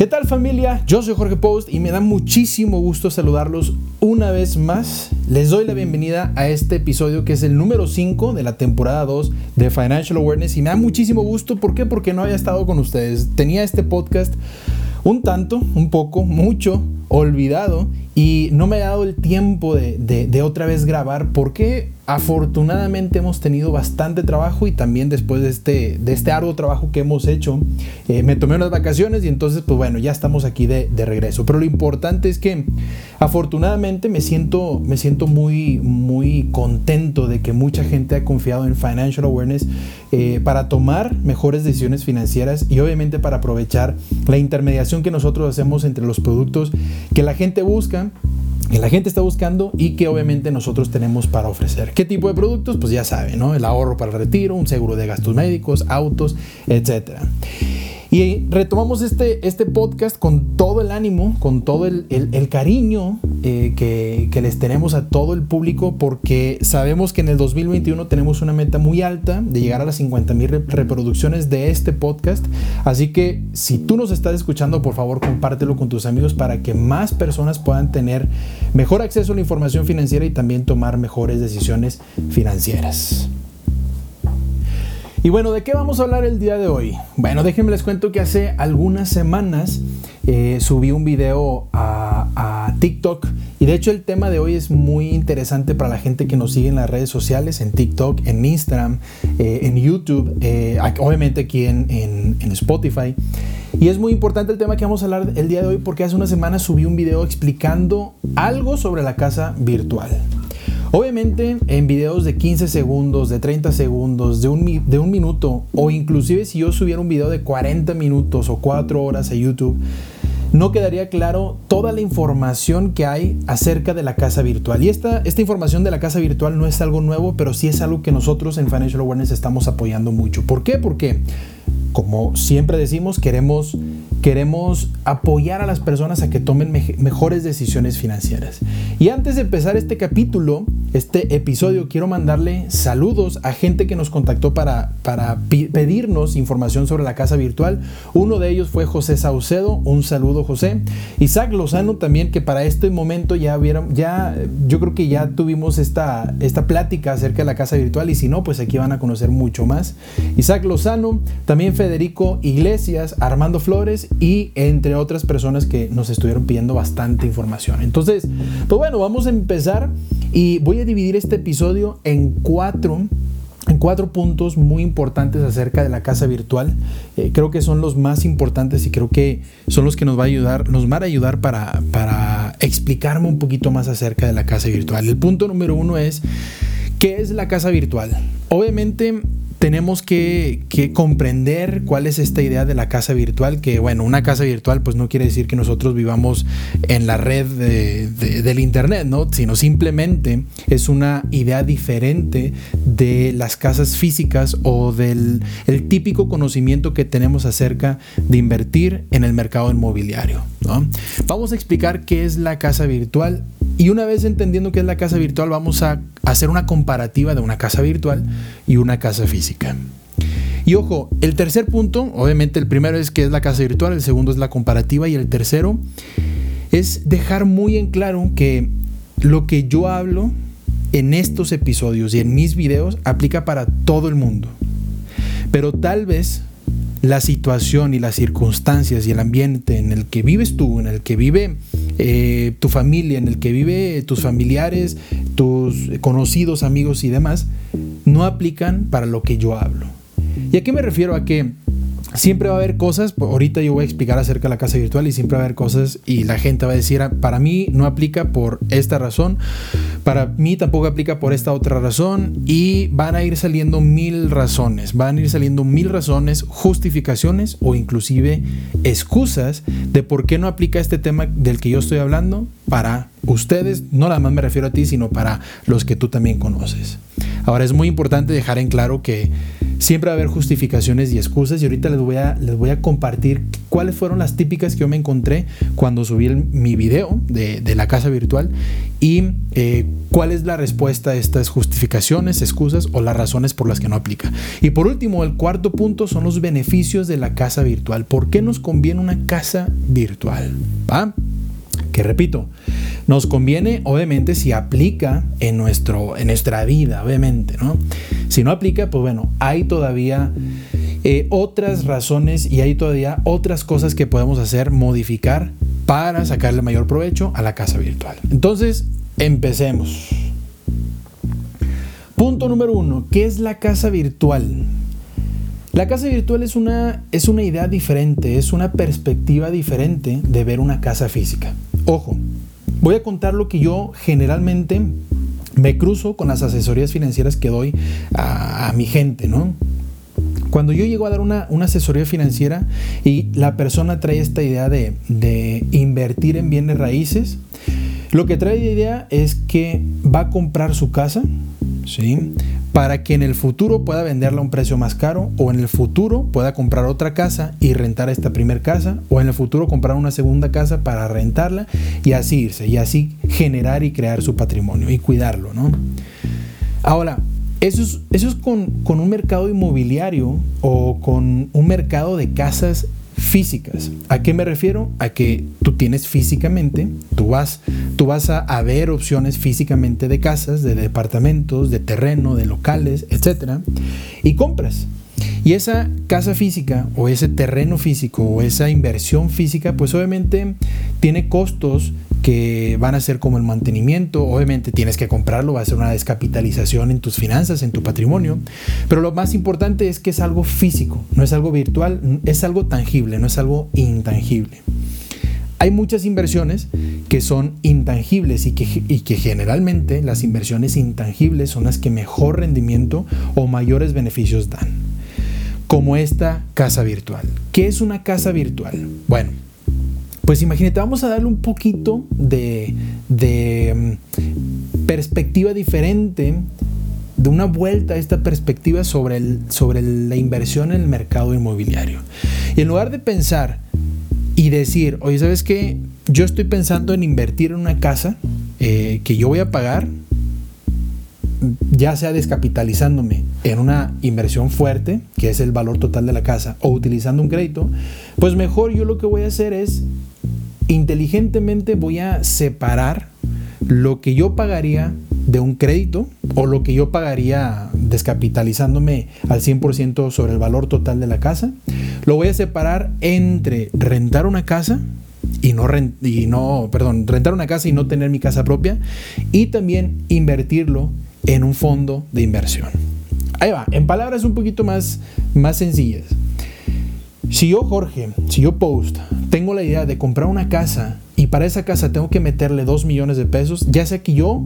¿Qué tal familia? Yo soy Jorge Post y me da muchísimo gusto saludarlos una vez más. Les doy la bienvenida a este episodio que es el número 5 de la temporada 2 de Financial Awareness y me da muchísimo gusto. ¿Por qué? Porque no había estado con ustedes. Tenía este podcast un tanto, un poco, mucho olvidado y no me ha dado el tiempo de, de otra vez grabar porque Afortunadamente hemos tenido bastante trabajo y también después de este, de este arduo trabajo que hemos hecho, eh, me tomé unas vacaciones y entonces pues bueno, ya estamos aquí de, regreso. Pero lo importante es que afortunadamente me siento, me siento muy, muy contento de que mucha gente ha confiado en Financial Awareness eh, para tomar mejores decisiones financieras y obviamente para aprovechar la intermediación que nosotros hacemos entre los productos que la gente busca que la gente está buscando y que obviamente nosotros tenemos para ofrecer. ¿Qué tipo de productos? Pues ya saben, ¿no? El ahorro para el retiro, un seguro de gastos médicos, autos, etcétera. Y retomamos este, este podcast con todo el ánimo, con todo el, el, cariño eh, que, que, les tenemos a todo el público, porque sabemos que en el 2021 tenemos una meta muy alta de llegar a las 50 mil reproducciones de este podcast. Así que si tú nos estás escuchando, por favor compártelo con tus amigos para que más personas puedan tener mejor acceso a la información financiera y también tomar mejores decisiones financieras. Y bueno, ¿de qué vamos a hablar el día de hoy? Bueno, déjenme les cuento que hace algunas semanas eh, subí un video a, TikTok y de hecho el tema de hoy es muy interesante para la gente que nos sigue en las redes sociales, en TikTok, en Instagram, eh, en YouTube, eh, obviamente aquí en, en Spotify. Y es muy importante el tema que vamos a hablar el día de hoy porque hace una semana subí un video explicando algo sobre la casa virtual. Obviamente en videos de 15 segundos, de 30 segundos, de un, de un minuto o inclusive si yo subiera un video de 40 minutos o 4 horas a YouTube, no quedaría claro toda la información que hay acerca de la casa virtual. Y esta, esta información de la casa virtual no es algo nuevo, pero sí es algo que nosotros en Financial Awareness estamos apoyando mucho. ¿Por qué? Porque, como siempre decimos, queremos queremos apoyar a las personas a que tomen mejores decisiones financieras. Y antes de empezar este capítulo, este episodio, quiero mandarle saludos a gente que nos contactó para, para pedirnos información sobre la casa virtual. Uno de ellos fue José Saucedo, un saludo José. Isaac Lozano también, que para este momento ya vieron, ya yo creo que ya tuvimos esta, esta plática acerca de la casa virtual y si no, pues aquí van a conocer mucho más. Isaac Lozano, también Federico Iglesias, Armando Flores y entre otras personas que nos estuvieron pidiendo bastante información. Entonces, pues bueno, vamos a empezar y voy a dividir este episodio en cuatro en cuatro puntos muy importantes acerca de la casa virtual. Eh, creo que son los más importantes y creo que son los que nos va a ayudar, nos van a ayudar para, para explicarme un poquito más acerca de la casa virtual. El punto número uno es, ¿qué es la casa virtual? Obviamente tenemos que, comprender cuál es esta idea de la casa virtual, que bueno, una casa virtual pues no quiere decir que nosotros vivamos en la red del Internet, ¿no? Sino simplemente es una idea diferente de las casas físicas o del el típico conocimiento que tenemos acerca de invertir en el mercado inmobiliario, ¿no? Vamos a explicar qué es la casa virtual y una vez entendiendo qué es la casa virtual, vamos a hacer una comparativa de una casa virtual y una casa física. Y ojo, el tercer punto, obviamente el primero es qué es la casa virtual, el segundo es la comparativa y el tercero es dejar muy en claro que lo que yo hablo en estos episodios y en mis videos aplica para todo el mundo. Pero tal vez la situación y las circunstancias y el ambiente en el que vives tú, en el que vive eh, tu familia, en el que vive tus familiares, tus conocidos, amigos y demás, no aplican para lo que yo hablo. ¿Y a qué me refiero? A que siempre va a haber cosas, pues, ahorita yo voy a explicar acerca de la casa virtual y siempre va a haber cosas y la gente va a decir, ah, para mí no aplica por esta razón, para mí tampoco aplica por esta otra razón y van a ir saliendo mil razones, van a ir saliendo mil razones, justificaciones o inclusive excusas de por qué no aplica este tema del que yo estoy hablando para ustedes, no nada más me refiero a ti, sino para los que tú también conoces. Ahora es muy importante dejar en claro que siempre va a haber justificaciones y excusas y ahorita les voy a, les voy a compartir cuáles fueron las típicas que yo me encontré cuando subí mi video de, la casa virtual y eh, cuál es la respuesta a estas justificaciones, excusas o las razones por las que no aplica. Y por último, el cuarto punto son los beneficios de la casa virtual. ¿Por qué nos conviene una casa virtual? Repito, nos conviene obviamente si aplica en, nuestro, en nuestra vida, obviamente, ¿no? Si no aplica, pues bueno, hay todavía eh, otras razones y hay todavía otras cosas que podemos hacer, modificar para sacarle mayor provecho a la casa virtual. Entonces, empecemos. Punto número uno, ¿qué es la casa virtual? La casa virtual es una, es una idea diferente, es una perspectiva diferente de ver una casa física. Ojo, voy a contar lo que yo generalmente me cruzo con las asesorías financieras que doy a, mi gente, ¿no? Cuando yo llego a dar una, asesoría financiera y la persona trae esta idea de, de, invertir en bienes raíces, lo que trae de idea es que va a comprar su casa, ¿sí? Para que en el futuro pueda venderla a un precio más caro o en el futuro pueda comprar otra casa y rentar esta primera casa o en el futuro comprar una segunda casa para rentarla y así irse y así generar y crear su patrimonio y cuidarlo, ¿no? Ahora, eso es, eso es con, con un mercado inmobiliario o con un mercado de casas físicas. ¿A qué me refiero? A que tú tienes físicamente, tú vas, tú vas a, ver opciones físicamente de casas, de departamentos, de terreno, de locales, etcétera, y compras. Y esa casa física o ese terreno físico o esa inversión física, pues obviamente tiene costos que van a ser como el mantenimiento. Obviamente tienes que comprarlo, va a ser una descapitalización en tus finanzas, en tu patrimonio. Pero lo más importante es que es algo físico, no es algo virtual, es algo tangible, no es algo intangible. Hay muchas inversiones que son intangibles y que, y que, generalmente las inversiones intangibles son las que mejor rendimiento o mayores beneficios dan. Como esta casa virtual. ¿Qué es una casa virtual? Bueno, pues imagínate, vamos a darle un poquito de, mm, perspectiva diferente, de una vuelta a esta perspectiva sobre, la inversión en el mercado inmobiliario. Y en lugar de pensar y decir, oye, ¿sabes qué? Yo estoy pensando en invertir en una casa eh, que yo voy a pagar, ya sea descapitalizándome en una inversión fuerte, que es el valor total de la casa, o utilizando un crédito, pues mejor yo lo que voy a hacer es inteligentemente voy a separar lo que yo pagaría de un crédito o lo que yo pagaría descapitalizándome al 100% sobre el valor total de la casa. Lo voy a separar entre rentar una casa y no, rentar una casa y no tener mi casa propia y también invertirlo en un fondo de inversión. Ahí va, en palabras un poquito más, más sencillas. Si yo, Jorge, si yo Post, tengo la idea de comprar una casa y para esa casa tengo que meterle 2 millones de pesos, ya sea que yo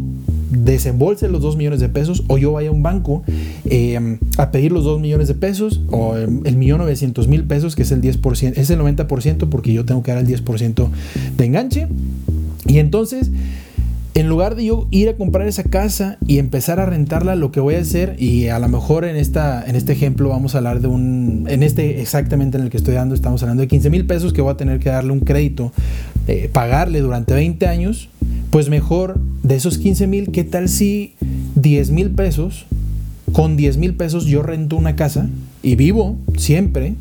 desembolse los 2 millones de pesos o yo vaya a un banco em, a pedir los 2 millones de pesos o el millón 900 mil pesos, que es el 10%, es el 90% porque yo tengo que dar el 10% de enganche. Y entonces en lugar de yo ir a comprar esa casa y empezar a rentarla, lo que voy a hacer, y a lo mejor en, esta, en este ejemplo vamos a hablar de un, en este exactamente en el que estoy dando, estamos hablando de 15 mil pesos que voy a tener que darle un crédito, eh, pagarle durante 20 años, pues mejor de esos 15 mil, ¿qué tal si 10 mil pesos, con 10 mil pesos yo rento una casa y vivo siempre?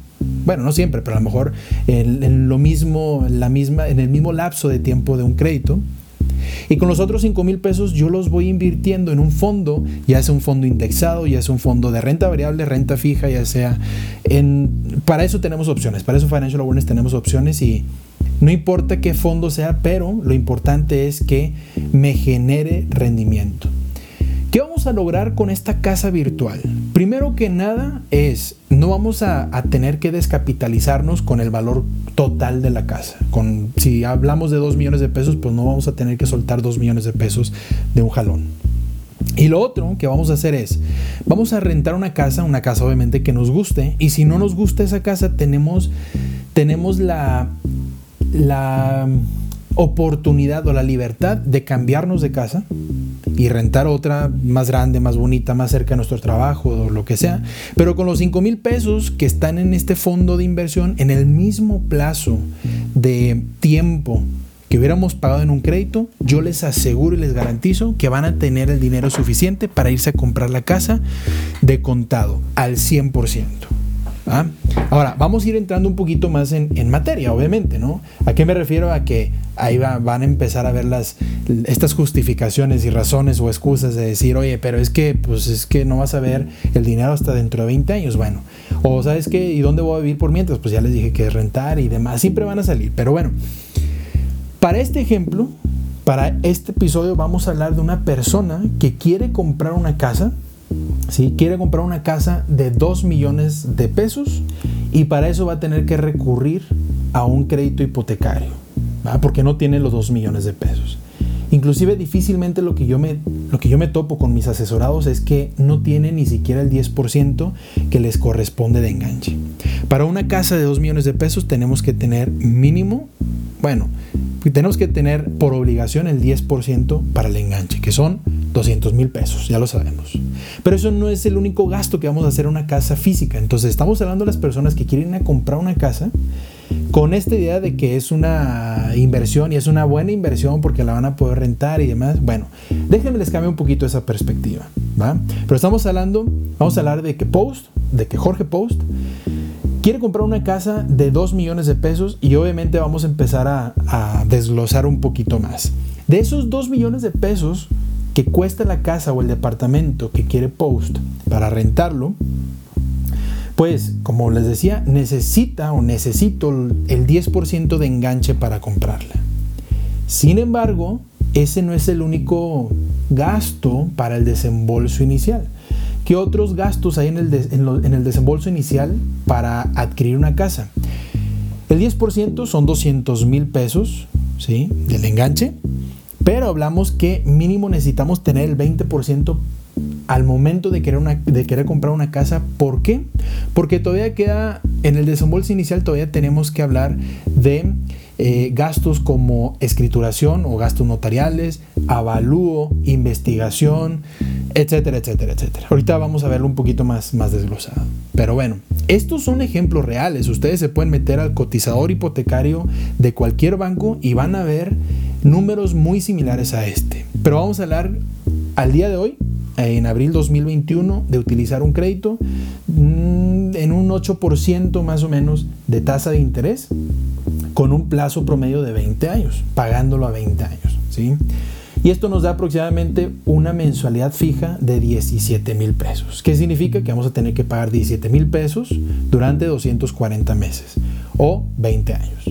Bueno, no siempre, pero a lo mejor en, lo mismo, la misma, en el mismo lapso de tiempo de un crédito y con los otros 5 mil pesos yo los voy invirtiendo en un fondo, ya sea un fondo indexado, ya sea un fondo de renta variable, renta fija, ya sea en... Para eso tenemos opciones, para eso Financial Awareness tenemos opciones y no importa qué fondo sea, pero lo importante es que me genere rendimiento. ¿Qué vamos a lograr con esta casa virtual? Primero que nada es, no vamos a, tener que descapitalizarnos con el valor total de la casa. Con, si hablamos de 2 millones de pesos, pues no vamos a tener que soltar 2 millones de pesos de un jalón. Y lo otro que vamos a hacer es, vamos a rentar una casa, una casa obviamente que nos guste, y si no nos gusta esa casa, tenemos, tenemos la, la oportunidad o la libertad de cambiarnos de casa y rentar otra más grande, más bonita, más cerca de nuestro trabajo o lo que sea. Pero con los 5 mil pesos que están en este fondo de inversión, en el mismo plazo de tiempo que hubiéramos pagado en un crédito, yo les aseguro y les garantizo que van a tener el dinero suficiente para irse a comprar la casa de contado al 100%. ¿Ah? Ahora, vamos a ir entrando un poquito más en, materia, obviamente, ¿no? ¿A qué me refiero? A que ahí van a empezar a ver las, estas justificaciones y razones o excusas de decir, oye, pero es que, pues es que no vas a ver el dinero hasta dentro de 20 años, bueno. O sabes qué, ¿y dónde voy a vivir por mientras? Pues ya les dije que rentar y demás, siempre van a salir, pero bueno. Para este ejemplo, para este episodio vamos a hablar de una persona que quiere comprar una casa, ¿sí? quiere comprar una casa de 2 millones de pesos y para eso va a tener que recurrir a un crédito hipotecario, porque no tiene los 2 millones de pesos. Inclusive difícilmente lo que, yo me, lo que yo me topo con mis asesorados es que no tiene ni siquiera el 10% que les corresponde de enganche. Para una casa de 2 millones de pesos tenemos que tener mínimo, bueno, tenemos que tener por obligación el 10% para el enganche, que son 200 mil pesos, ya lo sabemos. Pero eso no es el único gasto que vamos a hacer en una casa física. Entonces estamos hablando de las personas que quieren a comprar una casa con esta idea de que es una inversión y es una buena inversión porque la van a poder rentar y demás. Bueno, déjenme les cambie un poquito esa perspectiva, ¿va? Pero estamos hablando, vamos a hablar de que Post, de que Jorge Post quiere comprar una casa de 2 millones de pesos y obviamente vamos a empezar a, desglosar un poquito más. De esos 2 millones de pesos que cuesta la casa o el departamento que quiere Post para rentarlo, pues como les decía, necesita o necesito el 10% de enganche para comprarla. Sin embargo, ese no es el único gasto para el desembolso inicial. ¿Qué otros gastos hay en el, en, el desembolso inicial para adquirir una casa? El 10% son 200 mil pesos ¿sí? del enganche, pero hablamos que mínimo necesitamos tener el 20% al momento de querer, de querer comprar una casa. ¿Por qué? Porque todavía queda, en el desembolso inicial todavía tenemos que hablar de eh, gastos como escrituración o gastos notariales, avalúo, investigación, etcétera, etcétera, etcétera. Ahorita vamos a verlo un poquito más, más desglosado. Pero bueno, estos son ejemplos reales. Ustedes se pueden meter al cotizador hipotecario de cualquier banco y van a ver números muy similares a este. Pero vamos a hablar al día de hoy, en abril 2021, de utilizar un crédito mm, en un 8% más o menos de tasa de interés con un plazo promedio de 20 años, pagándolo a 20 años. ¿sí? Y esto nos da aproximadamente una mensualidad fija de 17 mil pesos. ¿Qué significa? Que vamos a tener que pagar 17 mil pesos durante 240 meses o 20 años.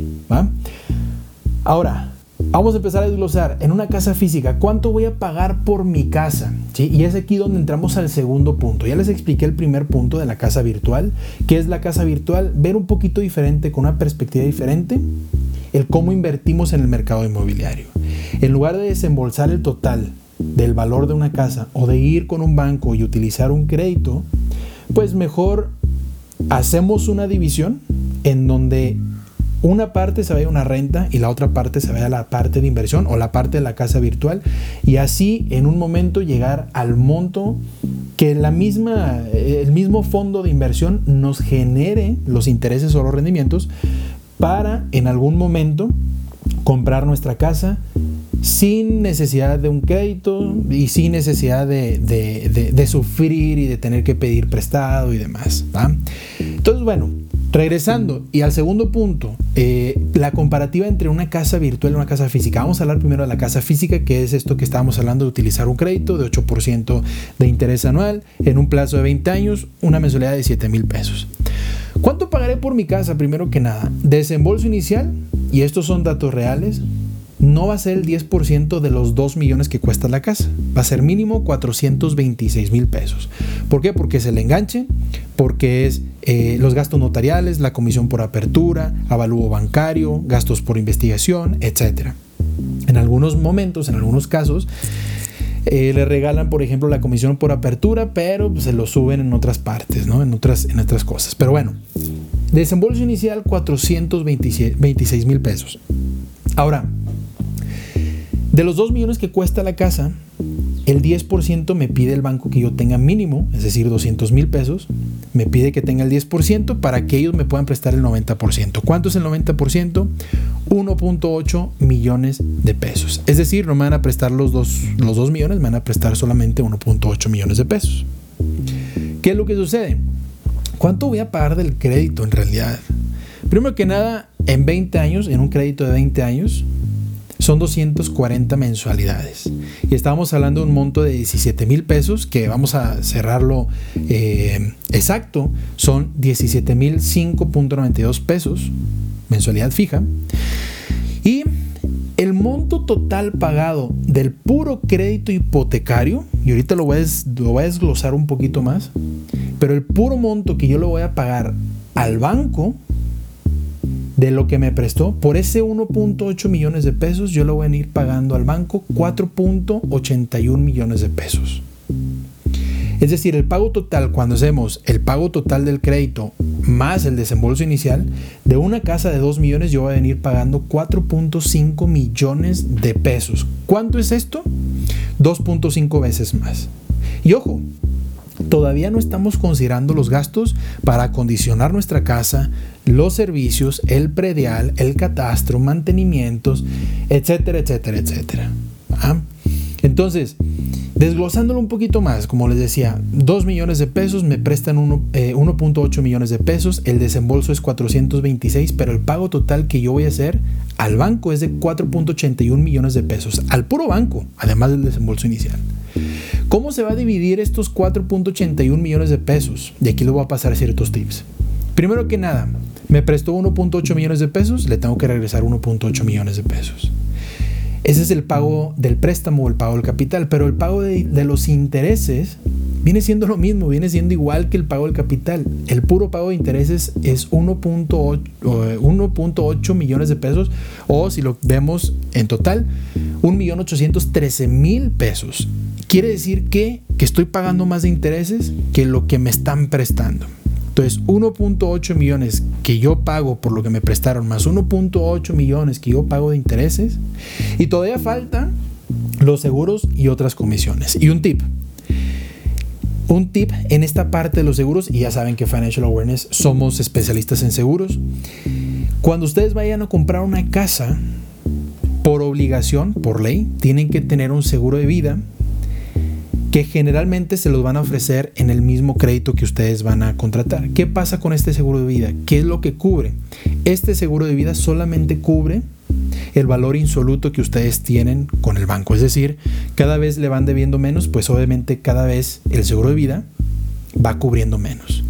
Ahora, vamos a empezar a desglosar en una casa física cuánto voy a pagar por mi casa. ¿Sí? Y es aquí donde entramos al segundo punto. Ya les expliqué el primer punto de la casa virtual. ¿Qué es la casa virtual? Ver un poquito diferente, con una perspectiva diferente, el cómo invertimos en el mercado inmobiliario. En lugar de desembolsar el total del valor de una casa o de ir con un banco y utilizar un crédito, pues mejor hacemos una división en donde una parte se vaya a una renta y la otra parte se vaya a la parte de inversión o la parte de la casa virtual y así en un momento llegar al monto que la misma, el mismo fondo de inversión nos genere los intereses o los rendimientos para en algún momento comprar nuestra casa sin necesidad de un crédito y sin necesidad de, sufrir y de tener que pedir prestado y demás. Entonces, bueno, regresando y al segundo punto, eh, la comparativa entre una casa virtual y una casa física. Vamos a hablar primero de la casa física, que es esto que estábamos hablando de utilizar un crédito de 8% de interés anual en un plazo de 20 años, una mensualidad de 7 mil pesos. ¿Cuánto pagaré por mi casa? Primero que nada, desembolso inicial, y estos son datos reales, no va a ser el 10% de los 2 millones que cuesta la casa. Va a ser mínimo 426 mil pesos. ¿Por qué? Porque es el enganche, porque es eh, los gastos notariales, la comisión por apertura, avalúo bancario, gastos por investigación, etc. En algunos momentos, en algunos casos, eh, le regalan, por ejemplo, la comisión por apertura, pero se lo suben en otras partes, ¿no? En otras, en otras cosas. Pero bueno, desembolso inicial 426 mil pesos. Ahora, de los 2 millones que cuesta la casa, el 10% me pide el banco que yo tenga mínimo, es decir, 200 mil pesos. Me pide que tenga el 10% para que ellos me puedan prestar el 90%. ¿Cuánto es el 90%? 1.8 millones de pesos. Es decir, no me van a prestar los dos, los 2 millones, me van a prestar solamente 1.8 millones de pesos. ¿Qué es lo que sucede? ¿Cuánto voy a pagar del crédito en realidad? Primero que nada, en 20 años, en un crédito de 20 años, son 240 mensualidades. Y estábamos hablando de un monto de 17 mil pesos, que vamos a cerrarlo eh, exacto, son 17 mil 5.92 pesos, mensualidad fija. Y el monto total pagado del puro crédito hipotecario, y ahorita lo voy, a, lo voy a desglosar un poquito más, pero el puro monto que yo le voy a pagar al banco de lo que me prestó, por ese 1.8 millones de pesos, yo le voy a ir pagando al banco 4.81 millones de pesos. Es decir, el pago total, cuando hacemos el pago total del crédito más el desembolso inicial, de una casa de 2 millones yo voy a venir pagando 4.5 millones de pesos. ¿Cuánto es esto? 2.5 veces más. Y ojo, todavía no estamos considerando los gastos para acondicionar nuestra casa, los servicios, el predial, el catastro, mantenimientos, etcétera, etcétera, etcétera. Entonces, desglosándolo un poquito más, como les decía, 2 millones de pesos me prestan 1.8 eh, millones de pesos, el desembolso es 426, pero el pago total que yo voy a hacer al banco es de 4.81 millones de pesos, al puro banco, además del desembolso inicial. ¿Cómo se va a dividir estos 4.81 millones de pesos? Y aquí les voy a pasar ciertos tips. Primero que nada, me prestó 1.8 millones de pesos, le tengo que regresar 1.8 millones de pesos. Ese es el pago del préstamo el pago del capital, pero el pago de, los intereses viene siendo lo mismo, viene siendo igual que el pago del capital. El puro pago de intereses es 1.8 millones de pesos o si lo vemos en total, 1.813.000 pesos. Quiere decir que, que estoy pagando más de intereses que lo que me están prestando. Entonces, 1.8 millones que yo pago por lo que me prestaron, más 1.8 millones que yo pago de intereses, y todavía falta los seguros y otras comisiones. Y un tip. Un tip en esta parte de los seguros, y ya saben que Financial Awareness somos especialistas en seguros. Cuando ustedes vayan a comprar una casa, por obligación, por ley, tienen que tener un seguro de vida que generalmente se los van a ofrecer en el mismo crédito que ustedes van a contratar. ¿Qué pasa con este seguro de vida? ¿Qué es lo que cubre? Este seguro de vida solamente cubre el valor insoluto que ustedes tienen con el banco. Es decir, cada vez le van debiendo menos, pues obviamente cada vez el seguro de vida va cubriendo menos.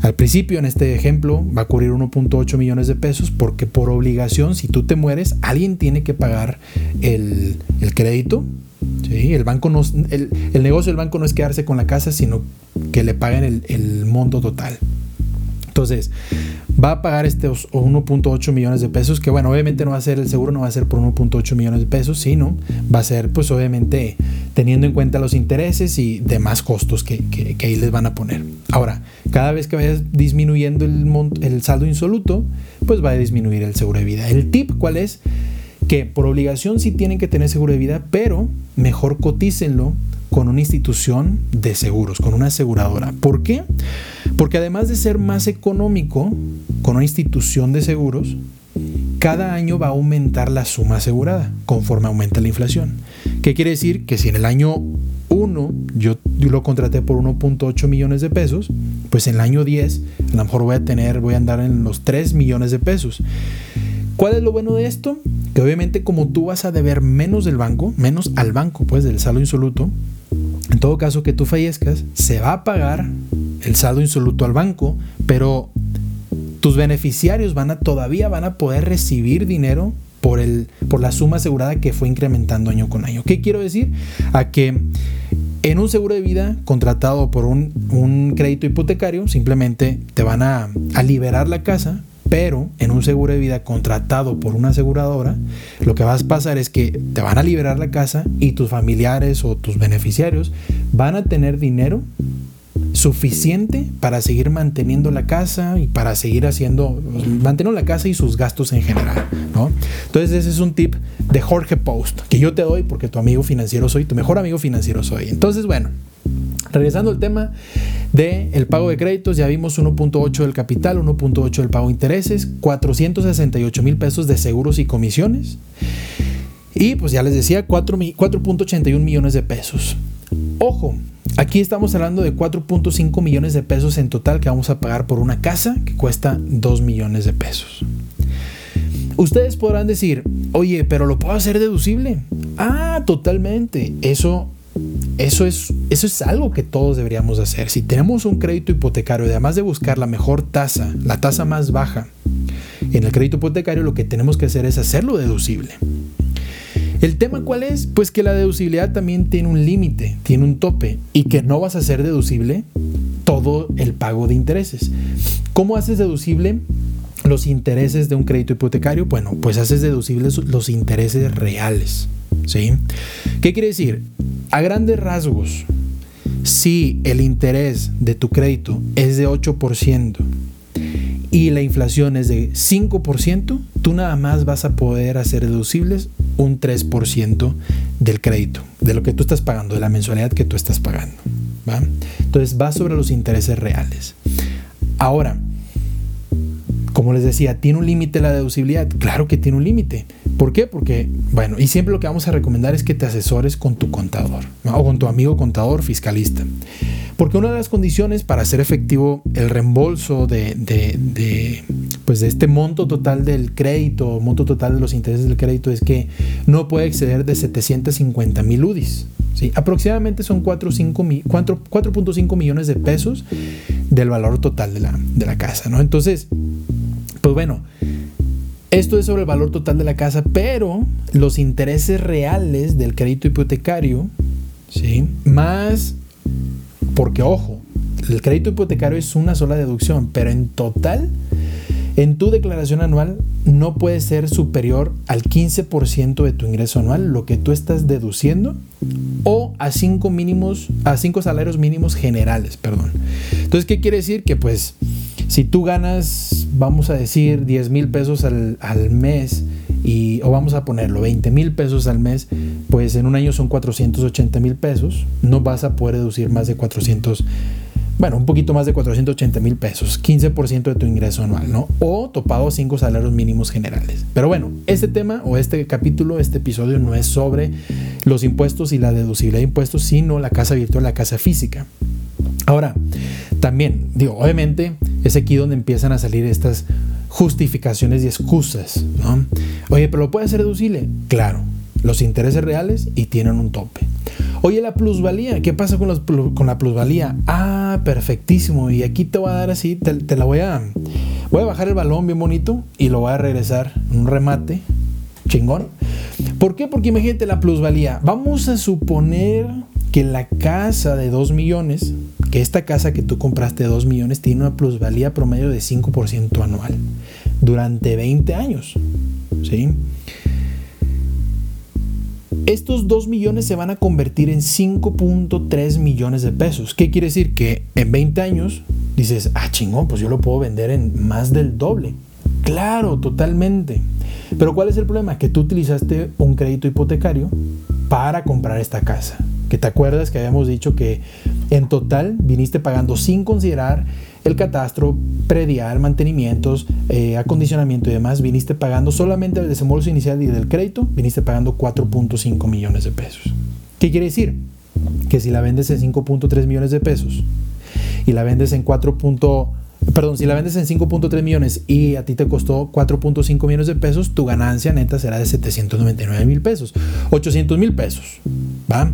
Al principio, en este ejemplo, va a cubrir 1.8 millones de pesos porque por obligación, si tú te mueres, alguien tiene que pagar el, el crédito el, banco no, el, negocio del banco no es quedarse con la casa, sino que le paguen el, el monto total. Entonces, va a pagar estos 1.8 millones de pesos, que bueno, obviamente no va a ser el seguro, no va a ser por 1.8 millones de pesos, sino va a ser pues obviamente teniendo en cuenta los intereses y demás costos que, que, ahí les van a poner. Ahora, cada vez que vaya disminuyendo el, el saldo insoluto, pues va a disminuir el seguro de vida. El tip, ¿cuál es? Que por obligación sí tienen que tener seguro de vida, pero mejor cotícenlo con una institución de seguros, con una aseguradora. ¿Por qué? Porque además de ser más económico con una institución de seguros, cada año va a aumentar la suma asegurada conforme aumenta la inflación. ¿Qué quiere decir? Que si en el año 1 yo, lo contraté por 1.8 millones de pesos, pues en el año 10 a lo mejor voy a tener, voy a andar en los 3 millones de pesos. ¿Cuál es lo bueno de esto? Que obviamente como tú vas a deber menos del banco, menos al banco, pues del saldo insoluto, en todo caso que tú fallezcas, se va a pagar el saldo insoluto al banco, pero tus beneficiarios van a todavía van a poder recibir dinero por, el, por la suma asegurada que fue incrementando año con año. ¿Qué quiero decir? A que en un seguro de vida contratado por un, un crédito hipotecario, simplemente te van a, a liberar la casa, pero en un seguro de vida contratado por una aseguradora, lo que va a pasar es que te van a liberar la casa y tus familiares o tus beneficiarios van a tener dinero suficiente para seguir manteniendo la casa y para seguir haciendo, manteniendo la casa y sus gastos en general, ¿no? Entonces ese es un tip de Jorge Post que yo te doy porque tu amigo financiero soy, tu mejor amigo financiero soy. Entonces, bueno, regresando al tema de el pago de créditos, ya vimos 1.8 del capital, 1.8 del pago de intereses, 468 mil pesos de seguros y comisiones. Y pues ya les decía, 4.81 millones de pesos. Ojo, aquí estamos hablando de 4.5 millones de pesos en total que vamos a pagar por una casa que cuesta 2 millones de pesos. Ustedes podrán decir, oye, pero lo puedo hacer deducible. Ah, totalmente. Eso, eso, es, eso es algo que todos deberíamos hacer. Si tenemos un crédito hipotecario, además de buscar la mejor tasa, la tasa más baja en el crédito hipotecario, lo que tenemos que hacer es hacerlo deducible. El tema cuál es? Pues que la deducibilidad también tiene un límite, tiene un tope y que no vas a hacer deducible todo el pago de intereses. ¿Cómo haces deducible los intereses de un crédito hipotecario? Bueno, pues haces deducibles los intereses reales. ¿Sí? ¿Qué quiere decir? A grandes rasgos, si el interés de tu crédito es de 8%, y la inflación es de 5%, tú nada más vas a poder hacer deducibles un 3% del crédito, de lo que tú estás pagando, de la mensualidad que tú estás pagando. ¿va? Entonces va sobre los intereses reales. Ahora, como les decía, ¿tiene un límite la deducibilidad? Claro que tiene un límite. ¿Por qué? Porque, bueno, y siempre lo que vamos a recomendar es que te asesores con tu contador o con tu amigo contador fiscalista. Porque una de las condiciones para hacer efectivo el reembolso de, de, pues de este monto total del crédito, monto total de los intereses del crédito, es que no puede exceder de 750 mil UDIs. Aproximadamente son 4.5 millones de pesos del valor total de la, de la casa. ¿no? Entonces, pues bueno, esto es sobre el valor total de la casa, pero los intereses reales del crédito hipotecario, ¿sí? más porque ojo, el crédito hipotecario es una sola deducción, pero en total, en tu declaración anual no puede ser superior al 15% de tu ingreso anual, lo que tú estás deduciendo, o a cinco mínimos, a cinco salarios mínimos generales, perdón. Entonces, ¿qué quiere decir? Que pues, si tú ganas, vamos a decir, 10 mil pesos al, al mes, y, o vamos a ponerlo, 20 mil pesos al mes, pues en un año son 480 mil pesos, no vas a poder deducir más de 400, bueno, un poquito más de 480 mil pesos, 15% de tu ingreso anual, ¿no? O topado 5 salarios mínimos generales. Pero bueno, este tema o este capítulo, este episodio no es sobre los impuestos y la deducibilidad de impuestos, sino la casa virtual, la casa física. Ahora, también, digo, obviamente es aquí donde empiezan a salir estas justificaciones y excusas, ¿no? Oye, pero lo puede hacer deducible. Claro, los intereses reales y tienen un tope. Oye, la plusvalía, ¿qué pasa con, con la plusvalía? Ah, perfectísimo. Y aquí te voy a dar así, te, la voy a, voy a bajar el balón bien bonito y lo voy a regresar un remate chingón. ¿Por qué? Porque imagínate la plusvalía. Vamos a suponer que la casa de 2 millones, que esta casa que tú compraste de 2 millones tiene una plusvalía promedio de 5% anual durante 20 años. ¿Sí? Estos 2 millones se van a convertir en 5.3 millones de pesos. ¿Qué quiere decir? Que en 20 años dices, ah, chingón, pues yo lo puedo vender en más del doble. Claro, totalmente. Pero ¿cuál es el problema? Que tú utilizaste un crédito hipotecario para comprar esta casa. Que te acuerdas que habíamos dicho que en total viniste pagando sin considerar el catastro, predial, mantenimientos, eh, acondicionamiento y demás, viniste pagando solamente el desembolso inicial y del crédito, viniste pagando 4.5 millones de pesos. ¿Qué quiere decir? Que si la vendes en 5.3 millones de pesos y la vendes en 4. Perdón, si la vendes en 5.3 millones y a ti te costó 4.5 millones de pesos, tu ganancia neta será de 799 mil pesos, 800 mil pesos. ¿Va?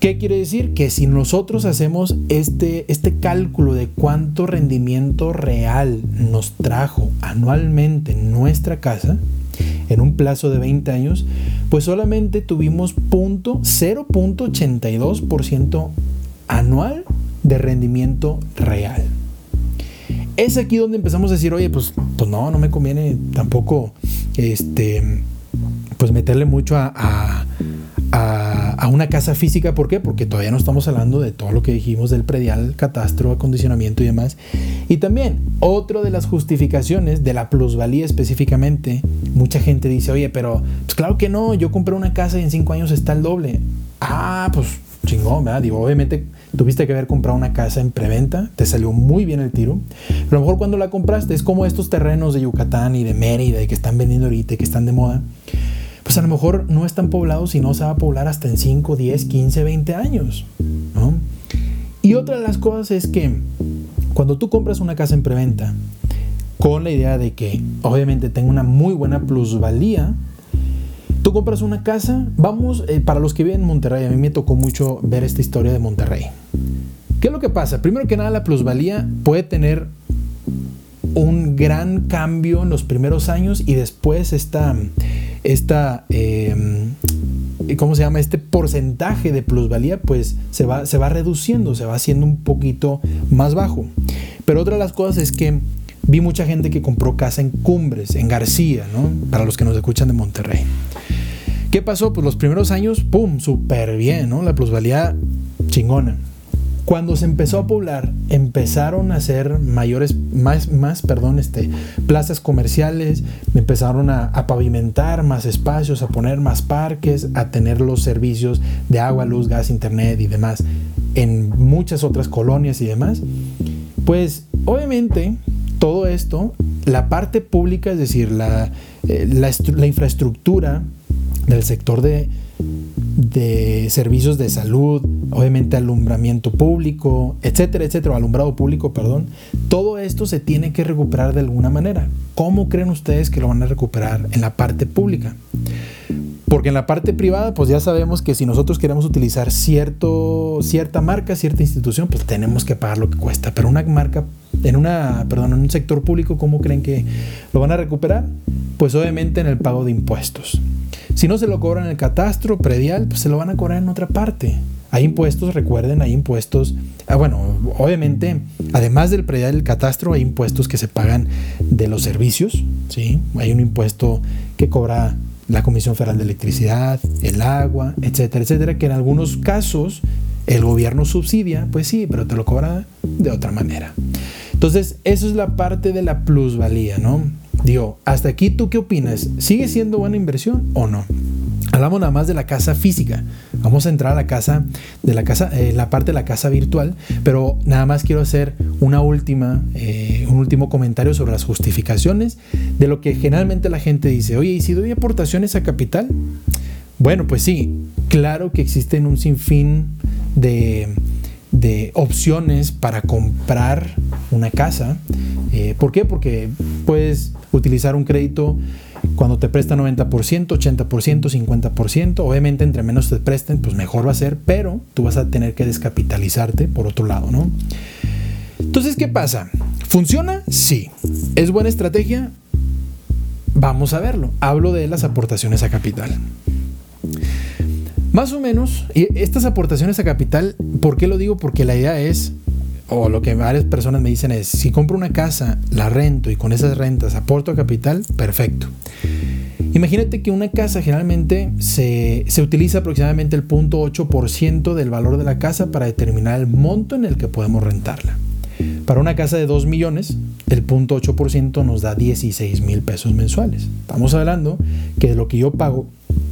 ¿Qué quiere decir? Que si nosotros hacemos este, este cálculo de cuánto rendimiento real nos trajo anualmente nuestra casa, en un plazo de 20 años, pues solamente tuvimos 0.82% anual de rendimiento real. Es aquí donde empezamos a decir, oye, pues, pues no, no me conviene tampoco este, pues meterle mucho a, a una casa física. ¿Por qué? Porque todavía no estamos hablando de todo lo que dijimos del predial, catastro, acondicionamiento y demás. Y también, otra de las justificaciones de la plusvalía específicamente, mucha gente dice, oye, pero pues claro que no, yo compré una casa y en cinco años está el doble. Ah, pues chingón, ¿verdad? Digo, obviamente tuviste que haber comprado una casa en preventa, te salió muy bien el tiro. A lo mejor cuando la compraste es como estos terrenos de Yucatán y de Mérida y que están vendiendo ahorita y que están de moda. Pues a lo mejor no están poblados y no se va a poblar hasta en 5, 10, 15, 20 años. ¿no? Y otra de las cosas es que cuando tú compras una casa en preventa, con la idea de que obviamente tenga una muy buena plusvalía, Tú compras una casa, vamos, eh, para los que viven en Monterrey, a mí me tocó mucho ver esta historia de Monterrey. ¿Qué es lo que pasa? Primero que nada, la plusvalía puede tener un gran cambio en los primeros años y después esta, esta em, ¿cómo se llama? Este porcentaje de plusvalía pues se va, se va reduciendo, se va haciendo un poquito más bajo. Pero otra de las cosas es que vi mucha gente que compró casa en Cumbres, en García, ¿no? Para los que nos escuchan de Monterrey. ¿Qué pasó? Pues los primeros años, ¡pum! Súper bien, ¿no? La plusvalía chingona. Cuando se empezó a poblar, empezaron a hacer mayores, más, más, perdón, este, plazas comerciales, empezaron a, a, pavimentar más espacios, a poner más parques, a tener los servicios de agua, luz, gas, internet y demás en muchas otras colonias y demás. Pues obviamente todo esto, la parte pública, es decir, la, eh, la infraestructura, del sector de, de servicios de salud, obviamente alumbramiento público, etcétera, etcétera, alumbrado público, perdón, todo esto se tiene que recuperar de alguna manera. ¿Cómo creen ustedes que lo van a recuperar en la parte pública? Porque en la parte privada, pues ya sabemos que si nosotros queremos utilizar cierto, cierta marca, cierta institución, pues tenemos que pagar lo que cuesta. Pero una marca, en una, perdón, en un sector público, ¿cómo creen que lo van a recuperar? Pues obviamente en el pago de impuestos. Si no se lo cobran en el catastro predial, pues se lo van a cobrar en otra parte. Hay impuestos, recuerden, hay impuestos. Ah, bueno, obviamente, además del predial y el catastro, hay impuestos que se pagan de los servicios. ¿sí? Hay un impuesto que cobra la Comisión Federal de Electricidad, el agua, etcétera, etcétera, que en algunos casos el gobierno subsidia, pues sí, pero te lo cobra de otra manera. Entonces, eso es la parte de la plusvalía, ¿no? Digo, hasta aquí tú qué opinas? ¿Sigue siendo buena inversión o no? Hablamos nada más de la casa física. Vamos a entrar a la casa de la casa, eh, la parte de la casa virtual, pero nada más quiero hacer una última, eh, un último comentario sobre las justificaciones de lo que generalmente la gente dice. Oye, ¿y si doy aportaciones a capital? Bueno, pues sí, claro que existen un sinfín de de opciones para comprar una casa. Eh, ¿Por qué? Porque puedes utilizar un crédito cuando te prestan 90%, 80%, 50%. Obviamente, entre menos te presten, pues mejor va a ser, pero tú vas a tener que descapitalizarte por otro lado, ¿no? Entonces, ¿qué pasa? ¿Funciona? Sí. ¿Es buena estrategia? Vamos a verlo. Hablo de las aportaciones a capital. Más o menos, estas aportaciones a capital, ¿por qué lo digo? Porque la idea es, o lo que varias personas me dicen es, si compro una casa, la rento y con esas rentas aporto capital, perfecto. Imagínate que una casa generalmente se, se utiliza aproximadamente el 0.8% del valor de la casa para determinar el monto en el que podemos rentarla. Para una casa de 2 millones, el 0.8% nos da 16 mil pesos mensuales. Estamos hablando que de lo que yo pago,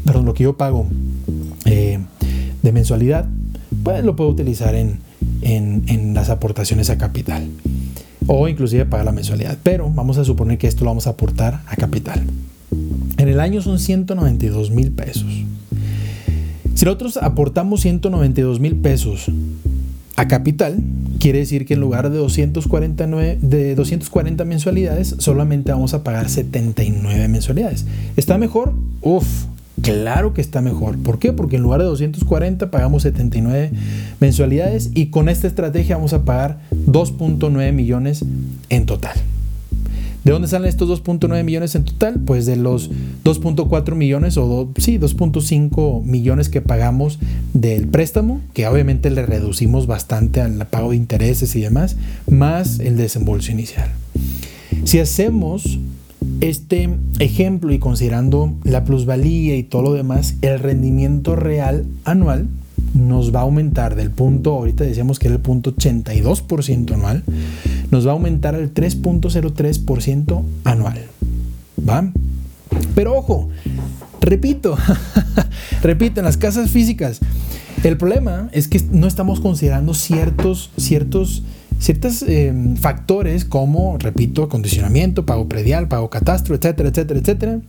perdón, lo que yo pago eh, de mensualidad, pues lo puedo utilizar en, en, las aportaciones a capital o inclusive pagar la mensualidad. Pero vamos a suponer que esto lo vamos a aportar a capital. En el año son 192 mil pesos. Si nosotros aportamos 192 mil pesos a capital, quiere decir que en lugar de, 249, de 240 mensualidades, solamente vamos a pagar 79 mensualidades. ¿Está mejor? Uf, Claro que está mejor. ¿Por qué? Porque en lugar de 240 pagamos 79 mensualidades y con esta estrategia vamos a pagar 2.9 millones en total. ¿De dónde salen estos 2.9 millones en total? Pues de los 2.4 millones o sí, 2.5 millones que pagamos del préstamo, que obviamente le reducimos bastante al pago de intereses y demás, más el desembolso inicial. Si hacemos este ejemplo y considerando la plusvalía y todo lo demás, el rendimiento real anual nos va a aumentar del punto, ahorita decíamos que era el punto 82% anual, nos va a aumentar al 3.03% anual. ¿Va? Pero ojo, repito, repito, en las casas físicas, el problema es que no estamos considerando ciertos, ciertos ciertos em, factores como, repito, acondicionamiento, pago predial, pago catastro, etcétera, etcétera, etcétera.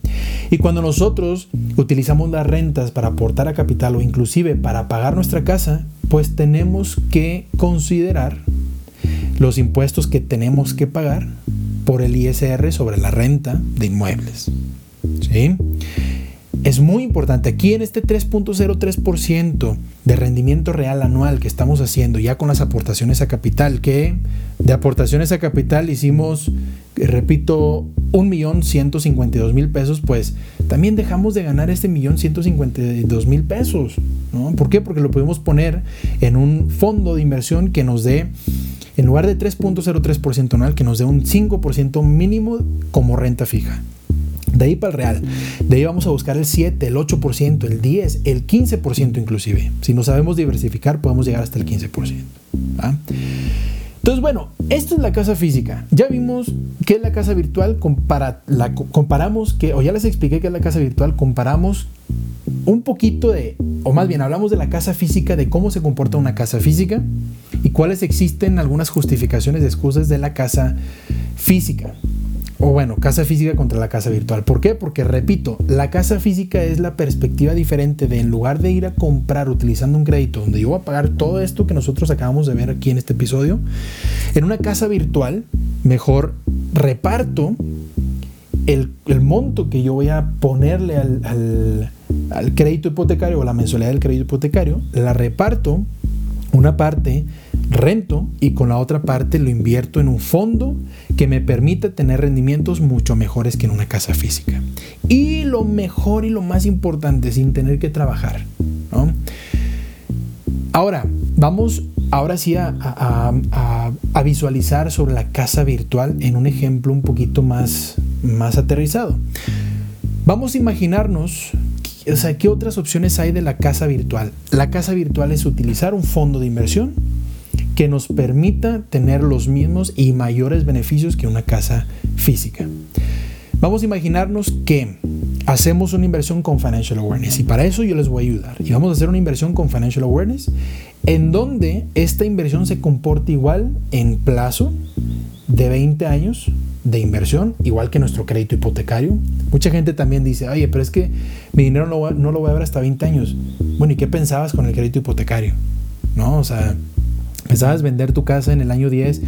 Y cuando nosotros utilizamos las rentas para aportar a capital o inclusive para pagar nuestra casa, pues tenemos que considerar los impuestos que tenemos que pagar por el ISR sobre la renta de inmuebles. ¿Sí? Es muy importante. Aquí en este 3.03% de rendimiento real anual que estamos haciendo ya con las aportaciones a capital, que de aportaciones a capital hicimos, repito, 1.152.000 pesos, pues también dejamos de ganar este 1.152.000 pesos. ¿no? ¿Por qué? Porque lo podemos poner en un fondo de inversión que nos dé, en lugar de 3.03% anual, que nos dé un 5% mínimo como renta fija. De ahí para el real. De ahí vamos a buscar el 7, el 8%, el 10, el 15% inclusive. Si no sabemos diversificar, podemos llegar hasta el 15%. Entonces, bueno, esto es la casa física. Ya vimos qué es la casa virtual, compara, comparamos, que, o ya les expliqué qué es la casa virtual, comparamos un poquito de, o más bien hablamos de la casa física, de cómo se comporta una casa física y cuáles existen algunas justificaciones excusas de la casa física o bueno, casa física contra la casa virtual. ¿Por qué? Porque repito, la casa física es la perspectiva diferente de en lugar de ir a comprar utilizando un crédito donde yo voy a pagar todo esto que nosotros acabamos de ver aquí en este episodio, en una casa virtual, mejor reparto el, monto que yo voy a ponerle al, al crédito hipotecario o la mensualidad del crédito hipotecario, la reparto una parte rento y con la otra parte lo invierto en un fondo que me permita tener rendimientos mucho mejores que en una casa física. Y lo mejor y lo más importante, sin tener que trabajar. Ahora, vamos ahora sí a, a, visualizar sobre la casa virtual en un ejemplo un poquito más, más aterrizado. Vamos a imaginarnos o sea, ¿qué otras opciones hay de la casa virtual? La casa virtual es utilizar un fondo de inversión que nos permita tener los mismos y mayores beneficios que una casa física. Vamos a imaginarnos que hacemos una inversión con Financial Awareness y para eso yo les voy a ayudar. Y vamos a hacer una inversión con Financial Awareness en donde esta inversión se comporte igual en plazo de 20 años de inversión, igual que nuestro crédito hipotecario. Mucha gente también dice, oye, pero es que mi dinero no, no lo voy a ver hasta 20 años. Bueno, ¿y qué pensabas con el crédito hipotecario? ¿No? O sea, Pensabas vender tu casa en el año 10,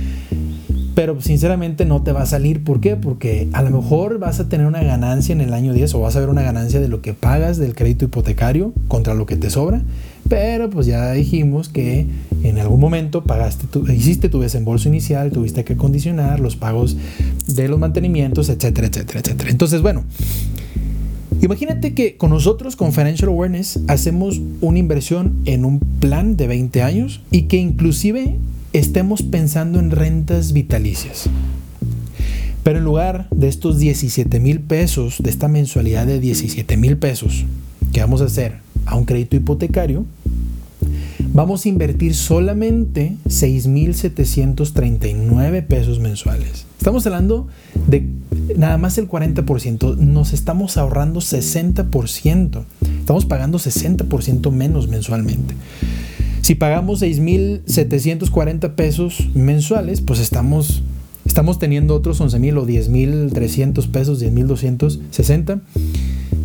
pero sinceramente no te va a salir. ¿Por qué? Porque a lo mejor vas a tener una ganancia en el año 10 o vas a ver una ganancia de lo que pagas del crédito hipotecario contra lo que te sobra. Pero pues ya dijimos que en algún momento pagaste tu, hiciste tu desembolso inicial, tuviste que condicionar los pagos de los mantenimientos, etcétera, etcétera, etcétera. Entonces, bueno, Imagínate que con nosotros, con Financial Awareness, hacemos una inversión en un plan de 20 años y que inclusive estemos pensando en rentas vitalicias. Pero en lugar de estos 17 mil pesos, de esta mensualidad de 17 mil pesos que vamos a hacer a un crédito hipotecario, vamos a invertir solamente 6.739 pesos mensuales. Estamos hablando de nada más el 40%. Nos estamos ahorrando 60%. Estamos pagando 60% menos mensualmente. Si pagamos 6.740 pesos mensuales, pues estamos, estamos teniendo otros 11.000 o 10.300 pesos, 10.260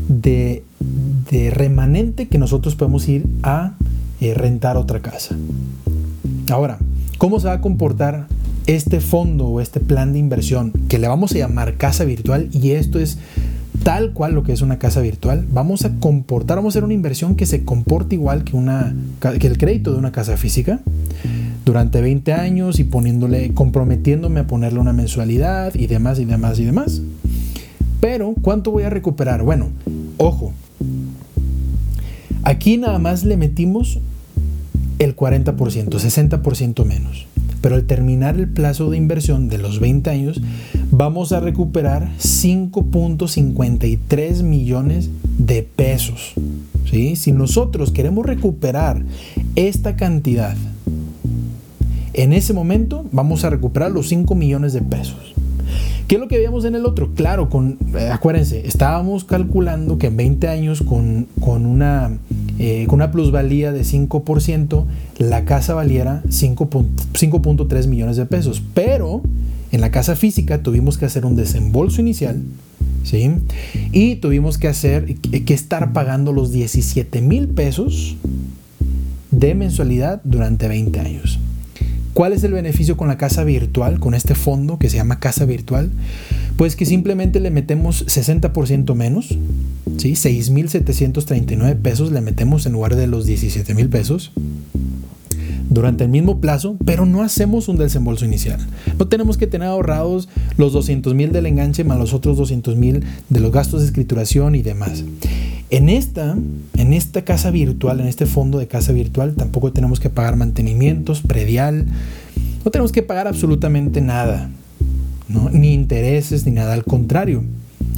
de, de remanente que nosotros podemos ir a rentar otra casa. Ahora, ¿cómo se va a comportar este fondo o este plan de inversión que le vamos a llamar casa virtual? Y esto es tal cual lo que es una casa virtual. Vamos a comportar, vamos a hacer una inversión que se comporte igual que, una, que el crédito de una casa física durante 20 años y poniéndole, comprometiéndome a ponerle una mensualidad y demás y demás y demás. Pero, ¿cuánto voy a recuperar? Bueno, ojo, aquí nada más le metimos el 40%, 60% menos. Pero al terminar el plazo de inversión de los 20 años, vamos a recuperar 5.53 millones de pesos. ¿sí? Si nosotros queremos recuperar esta cantidad, en ese momento vamos a recuperar los 5 millones de pesos. ¿Qué es lo que veíamos en el otro? Claro, con, eh, acuérdense, estábamos calculando que en 20 años con, con una, eh, con una plusvalía de 5%, la casa valiera 5.3 millones de pesos. Pero en la casa física tuvimos que hacer un desembolso inicial, ¿sí? Y tuvimos que hacer, que estar pagando los 17 mil pesos de mensualidad durante 20 años. ¿Cuál es el beneficio con la casa virtual, con este fondo que se llama casa virtual? Pues que simplemente le metemos 60% menos, ¿sí? 6.739 pesos le metemos en lugar de los 17.000 pesos durante el mismo plazo, pero no hacemos un desembolso inicial. No tenemos que tener ahorrados los 200 mil del enganche más los otros 200 mil de los gastos de escrituración y demás. En esta, en esta casa virtual, en este fondo de casa virtual, tampoco tenemos que pagar mantenimientos, predial, no tenemos que pagar absolutamente nada, ni intereses, ni nada, al contrario.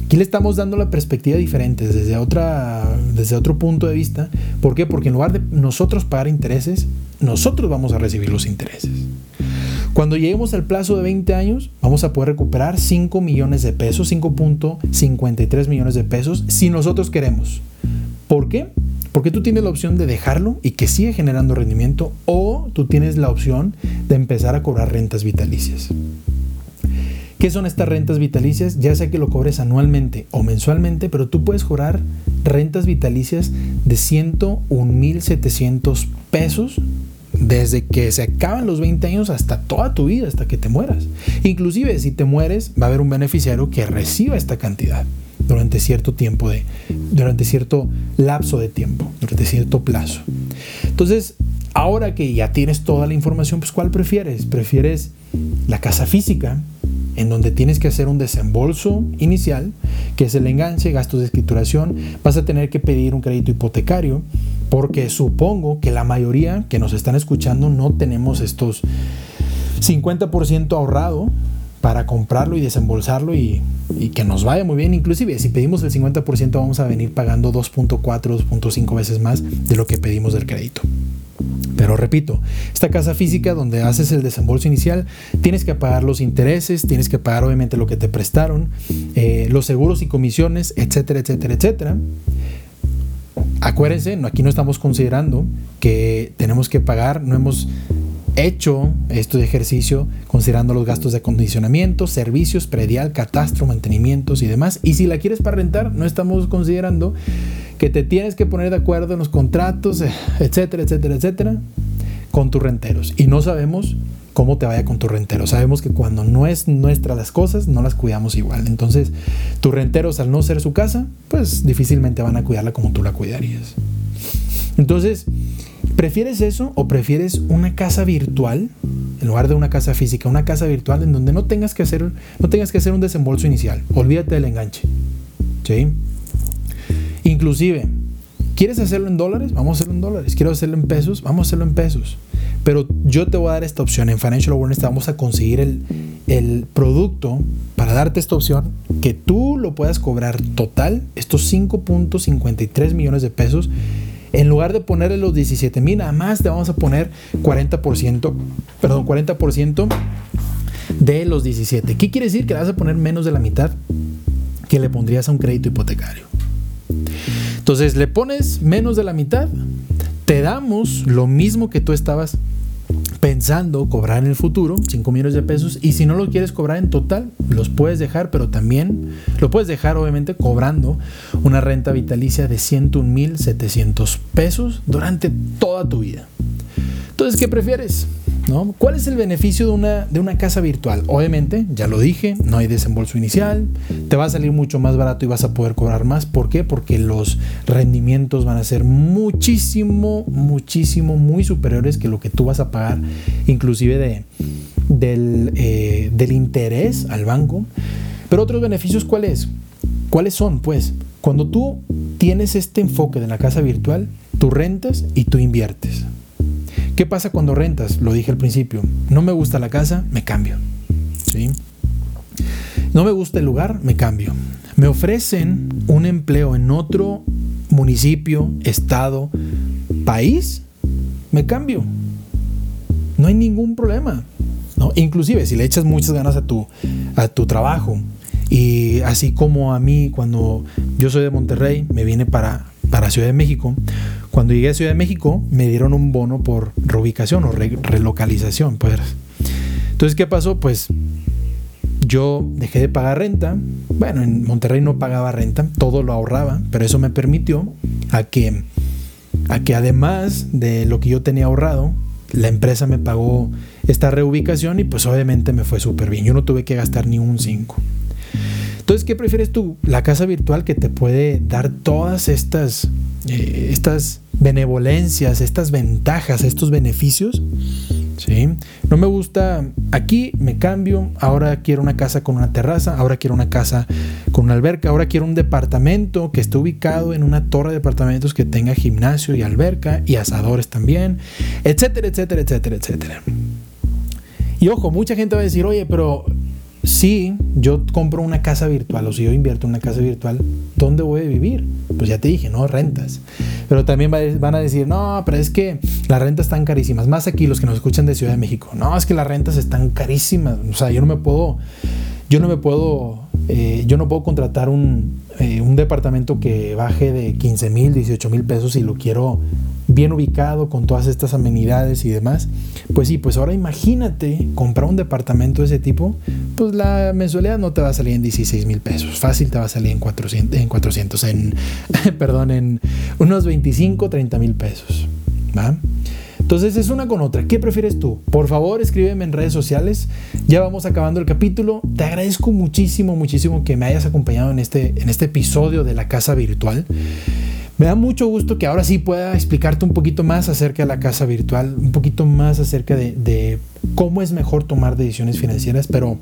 Aquí le estamos dando la perspectiva diferente, desde, otra, desde otro punto de vista. ¿Por qué? Porque en lugar de nosotros pagar intereses, nosotros vamos a recibir los intereses. Cuando lleguemos al plazo de 20 años, vamos a poder recuperar 5 millones de pesos, 5.53 millones de pesos, si nosotros queremos. ¿Por qué? Porque tú tienes la opción de dejarlo y que siga generando rendimiento o tú tienes la opción de empezar a cobrar rentas vitalicias. ¿Qué son estas rentas vitalicias? Ya sea que lo cobres anualmente o mensualmente, pero tú puedes cobrar rentas vitalicias de 101.700 pesos desde que se acaban los 20 años hasta toda tu vida, hasta que te mueras. Inclusive si te mueres, va a haber un beneficiario que reciba esta cantidad durante cierto tiempo de durante cierto lapso de tiempo, durante cierto plazo. Entonces, ahora que ya tienes toda la información, pues ¿cuál prefieres? ¿Prefieres la casa física en donde tienes que hacer un desembolso inicial, que es el enganche, gastos de escrituración, vas a tener que pedir un crédito hipotecario, porque supongo que la mayoría que nos están escuchando no tenemos estos 50% ahorrado para comprarlo y desembolsarlo y, que nos vaya muy bien. Inclusive si pedimos el 50% vamos a venir pagando 2.4, 2.5 veces más de lo que pedimos del crédito. Pero repito, esta casa física donde haces el desembolso inicial, tienes que pagar los intereses, tienes que pagar obviamente lo que te prestaron, eh, los seguros y comisiones, etcétera, etcétera, etcétera. Acuérdense, aquí no estamos considerando que tenemos que pagar, no hemos hecho este ejercicio considerando los gastos de acondicionamiento, servicios, predial, catastro, mantenimientos y demás. Y si la quieres para rentar, no estamos considerando que te tienes que poner de acuerdo en los contratos, eh, etcétera, etcétera, etcétera, con tus renteros. Y no sabemos cómo te vaya con tu rentero. Sabemos que cuando no es nuestra las cosas, no las cuidamos igual. Entonces, tus renteros, al no ser su casa, pues difícilmente van a cuidarla como tú la cuidarías. Entonces, ¿prefieres eso o prefieres una casa virtual en lugar de una casa física? Una casa virtual en donde no tengas que hacer, no tengas que hacer un desembolso inicial. Olvídate del enganche. ¿Sí? Inclusive, ¿quieres hacerlo en dólares? Vamos a hacerlo en dólares. ¿Quiero hacerlo en pesos? Vamos a hacerlo en pesos. Pero yo te voy a dar esta opción. En Financial Awareness te vamos a conseguir el, el producto para darte esta opción que tú lo puedas cobrar total, estos 5.53 millones de pesos. En lugar de ponerle los 17 mil, nada más te vamos a poner 40%, perdón, 40% de los 17. ¿Qué quiere decir? Que le vas a poner menos de la mitad que le pondrías a un crédito hipotecario. Entonces le pones menos de la mitad, te damos lo mismo que tú estabas pensando cobrar en el futuro, 5 millones de pesos, y si no lo quieres cobrar en total, los puedes dejar, pero también lo puedes dejar obviamente cobrando una renta vitalicia de 101.700 pesos durante toda tu vida. Entonces, ¿qué prefieres? ¿Cuál es el beneficio de una, de una casa virtual? Obviamente, ya lo dije, no hay desembolso inicial, te va a salir mucho más barato y vas a poder cobrar más. ¿Por qué? Porque los rendimientos van a ser muchísimo, muchísimo, muy superiores que lo que tú vas a pagar, inclusive de, del, eh, del interés al banco. Pero otros beneficios, ¿cuáles? ¿Cuáles son? Pues cuando tú tienes este enfoque de la casa virtual, tú rentas y tú inviertes. ¿Qué pasa cuando rentas? Lo dije al principio. No me gusta la casa, me cambio. ¿sí? No me gusta el lugar, me cambio. Me ofrecen un empleo en otro municipio, estado, país, me cambio. No hay ningún problema. ¿no? Inclusive si le echas muchas ganas a tu, a tu trabajo y así como a mí cuando yo soy de Monterrey, me vine para, para Ciudad de México, cuando llegué a Ciudad de México me dieron un bono por reubicación o relocalización. Pues. Entonces, ¿qué pasó? Pues yo dejé de pagar renta. Bueno, en Monterrey no pagaba renta, todo lo ahorraba, pero eso me permitió a que, a que además de lo que yo tenía ahorrado, la empresa me pagó esta reubicación y pues obviamente me fue súper bien. Yo no tuve que gastar ni un 5. Entonces, ¿qué prefieres tú? La casa virtual que te puede dar todas estas, eh, estas benevolencias, estas ventajas, estos beneficios ¿sí? No me gusta, aquí me cambio, ahora quiero una casa con una terraza, ahora quiero una casa con una alberca, ahora quiero un departamento que esté ubicado en una torre de departamentos que tenga gimnasio y alberca y asadores también, etcétera, etcétera, etcétera, etcétera. Y ojo, mucha gente va a decir, oye, pero si yo compro una casa virtual o si yo invierto en una casa virtual, ¿dónde voy a vivir? Pues ya te dije, no rentas. Pero también van a decir, no, pero es que las rentas están carísimas. Más aquí los que nos escuchan de Ciudad de México. No, es que las rentas están carísimas. O sea, yo no me puedo, yo no me puedo, eh, yo no puedo contratar un, eh, un departamento que baje de 15 mil, 18 mil pesos y lo quiero bien ubicado con todas estas amenidades y demás. Pues sí, pues ahora imagínate comprar un departamento de ese tipo, pues la mensualidad no te va a salir en 16 mil pesos, fácil te va a salir en 400, en, 400, en perdón, en unos 25, 30 mil pesos. ¿va? Entonces es una con otra. ¿Qué prefieres tú? Por favor, escríbeme en redes sociales. Ya vamos acabando el capítulo. Te agradezco muchísimo, muchísimo que me hayas acompañado en este, en este episodio de la casa virtual. Me da mucho gusto que ahora sí pueda explicarte un poquito más acerca de la casa virtual, un poquito más acerca de, cómo es mejor tomar decisiones financieras, pero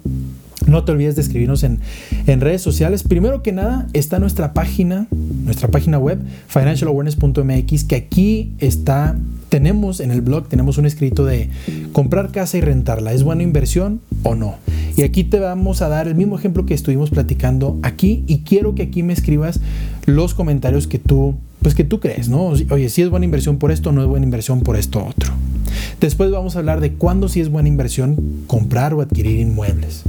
no te olvides de escribirnos en, en, redes sociales. Primero que nada está nuestra página, nuestra página web, financialawareness.mx, que aquí está, tenemos en el blog, tenemos un escrito de comprar casa y rentarla. ¿Es buena inversión o no? Y aquí te vamos a dar el mismo ejemplo que estuvimos platicando aquí y quiero que aquí me escribas los comentarios que tú, pues que tú crees, ¿no? Oye, si es buena inversión por esto, no es buena inversión por esto otro. Después vamos a hablar de cuándo sí es buena inversión comprar o adquirir inmuebles.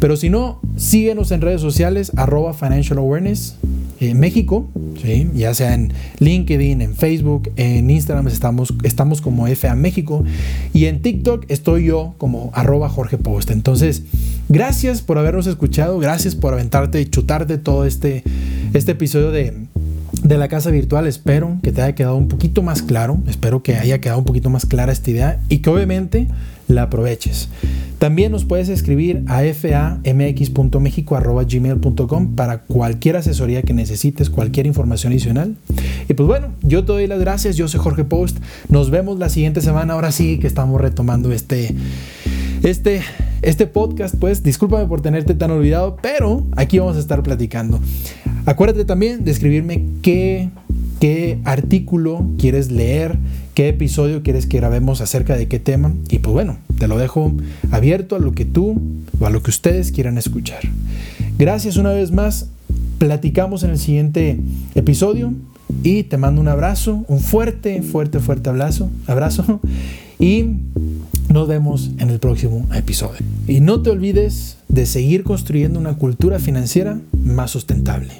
Pero si no, síguenos en redes sociales, arroba Financial Awareness eh, México, ¿sí? ya sea en LinkedIn, en Facebook, en Instagram estamos, estamos como FA México y en TikTok estoy yo como arroba Jorge Post. Entonces, gracias por habernos escuchado, gracias por aventarte y chutarte todo este, este episodio de de la casa virtual. Espero que te haya quedado un poquito más claro, espero que haya quedado un poquito más clara esta idea y que obviamente la aproveches. También nos puedes escribir a famx.mexico.gmail.com para cualquier asesoría que necesites, cualquier información adicional. Y pues bueno, yo te doy las gracias, yo soy Jorge Post, nos vemos la siguiente semana, ahora sí que estamos retomando este, este, este podcast, pues discúlpame por tenerte tan olvidado, pero aquí vamos a estar platicando. Acuérdate también de escribirme qué, qué artículo quieres leer, qué episodio quieres que grabemos acerca de qué tema. Y pues bueno, te lo dejo abierto a lo que tú o a lo que ustedes quieran escuchar. Gracias una vez más. Platicamos en el siguiente episodio y te mando un abrazo, un fuerte, fuerte, fuerte abrazo, abrazo y nos vemos en el próximo episodio. Y no te olvides de seguir construyendo una cultura financiera más sustentable.